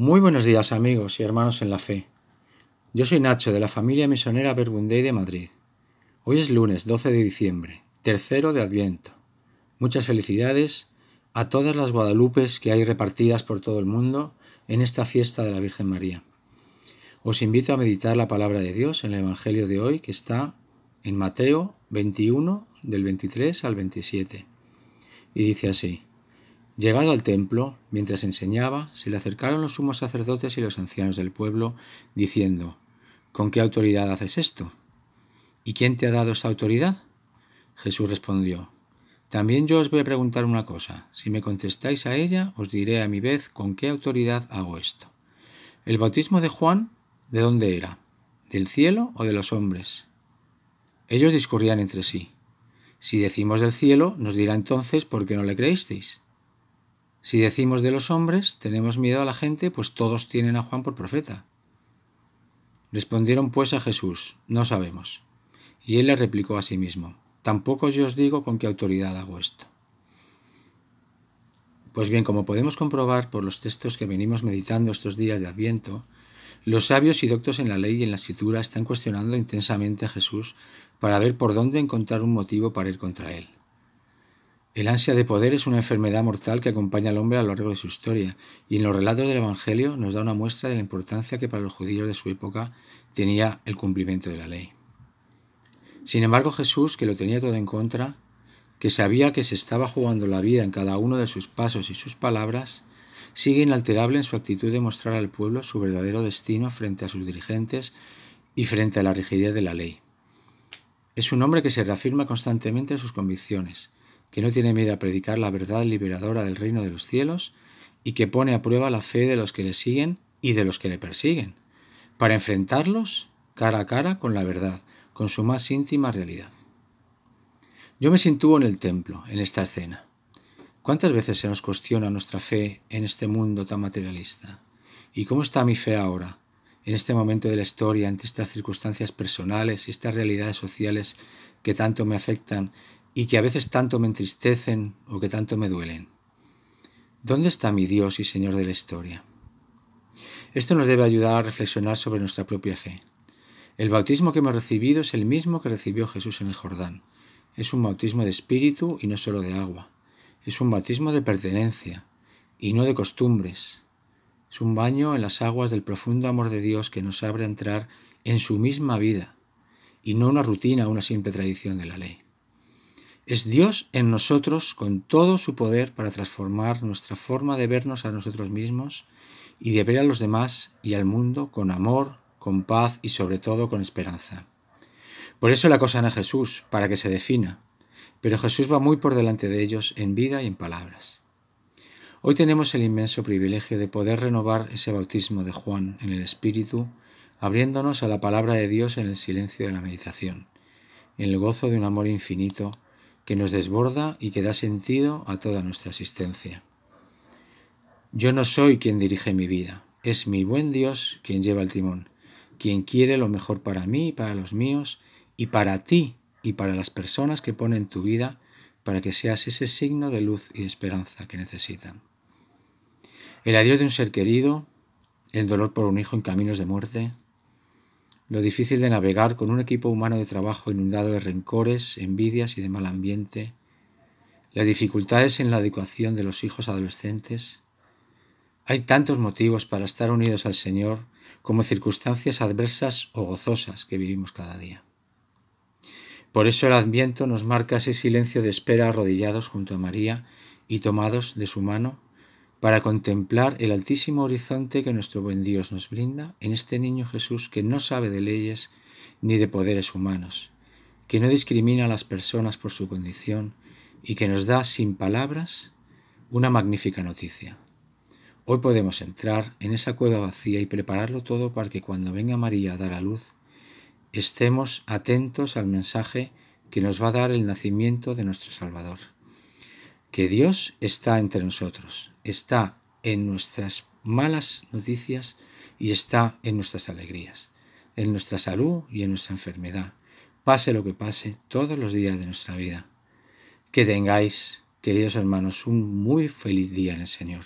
Muy buenos días amigos y hermanos en la fe. Yo soy Nacho de la familia misionera Verbundey de Madrid. Hoy es lunes 12 de diciembre, tercero de Adviento. Muchas felicidades a todas las Guadalupes que hay repartidas por todo el mundo en esta fiesta de la Virgen María. Os invito a meditar la palabra de Dios en el Evangelio de hoy que está en Mateo 21 del 23 al 27. Y dice así. Llegado al templo, mientras enseñaba, se le acercaron los sumos sacerdotes y los ancianos del pueblo, diciendo, ¿Con qué autoridad haces esto? ¿Y quién te ha dado esa autoridad? Jesús respondió, También yo os voy a preguntar una cosa. Si me contestáis a ella, os diré a mi vez con qué autoridad hago esto. ¿El bautismo de Juan de dónde era? ¿Del cielo o de los hombres? Ellos discurrían entre sí. Si decimos del cielo, nos dirá entonces por qué no le creísteis. Si decimos de los hombres, tenemos miedo a la gente, pues todos tienen a Juan por profeta. Respondieron pues a Jesús, no sabemos. Y él le replicó a sí mismo, tampoco yo os digo con qué autoridad hago esto. Pues bien, como podemos comprobar por los textos que venimos meditando estos días de Adviento, los sabios y doctos en la ley y en la escritura están cuestionando intensamente a Jesús para ver por dónde encontrar un motivo para ir contra él. El ansia de poder es una enfermedad mortal que acompaña al hombre a lo largo de su historia, y en los relatos del Evangelio nos da una muestra de la importancia que para los judíos de su época tenía el cumplimiento de la ley. Sin embargo, Jesús, que lo tenía todo en contra, que sabía que se estaba jugando la vida en cada uno de sus pasos y sus palabras, sigue inalterable en su actitud de mostrar al pueblo su verdadero destino frente a sus dirigentes y frente a la rigidez de la ley. Es un hombre que se reafirma constantemente en sus convicciones, que no tiene miedo a predicar la verdad liberadora del reino de los cielos y que pone a prueba la fe de los que le siguen y de los que le persiguen, para enfrentarlos cara a cara con la verdad, con su más íntima realidad. Yo me sitúo en el templo, en esta escena. ¿Cuántas veces se nos cuestiona nuestra fe en este mundo tan materialista? ¿Y cómo está mi fe ahora, en este momento de la historia, ante estas circunstancias personales y estas realidades sociales que tanto me afectan y que a veces tanto me entristecen o que tanto me duelen. ¿Dónde está mi Dios y Señor de la historia? Esto nos debe ayudar a reflexionar sobre nuestra propia fe. El bautismo que hemos recibido es el mismo que recibió Jesús en el Jordán. Es un bautismo de espíritu y no solo de agua. Es un bautismo de pertenencia y no de costumbres. Es un baño en las aguas del profundo amor de Dios que nos abre a entrar en su misma vida y no una rutina una simple tradición de la ley. Es Dios en nosotros con todo su poder para transformar nuestra forma de vernos a nosotros mismos y de ver a los demás y al mundo con amor, con paz y sobre todo con esperanza. Por eso la acosan a Jesús, para que se defina, pero Jesús va muy por delante de ellos en vida y en palabras. Hoy tenemos el inmenso privilegio de poder renovar ese bautismo de Juan en el Espíritu, abriéndonos a la palabra de Dios en el silencio de la meditación, en el gozo de un amor infinito que nos desborda y que da sentido a toda nuestra existencia. Yo no soy quien dirige mi vida, es mi buen Dios quien lleva el timón, quien quiere lo mejor para mí y para los míos y para ti y para las personas que ponen tu vida para que seas ese signo de luz y esperanza que necesitan. El adiós de un ser querido, el dolor por un hijo en caminos de muerte, lo difícil de navegar con un equipo humano de trabajo inundado de rencores, envidias y de mal ambiente, las dificultades en la adecuación de los hijos adolescentes. Hay tantos motivos para estar unidos al Señor como circunstancias adversas o gozosas que vivimos cada día. Por eso el Adviento nos marca ese silencio de espera arrodillados junto a María y tomados de su mano para contemplar el altísimo horizonte que nuestro buen Dios nos brinda en este niño Jesús que no sabe de leyes ni de poderes humanos, que no discrimina a las personas por su condición y que nos da sin palabras una magnífica noticia. Hoy podemos entrar en esa cueva vacía y prepararlo todo para que cuando venga María a dar a luz, estemos atentos al mensaje que nos va a dar el nacimiento de nuestro Salvador que Dios está entre nosotros, está en nuestras malas noticias y está en nuestras alegrías, en nuestra salud y en nuestra enfermedad, pase lo que pase todos los días de nuestra vida. Que tengáis, queridos hermanos, un muy feliz día en el Señor.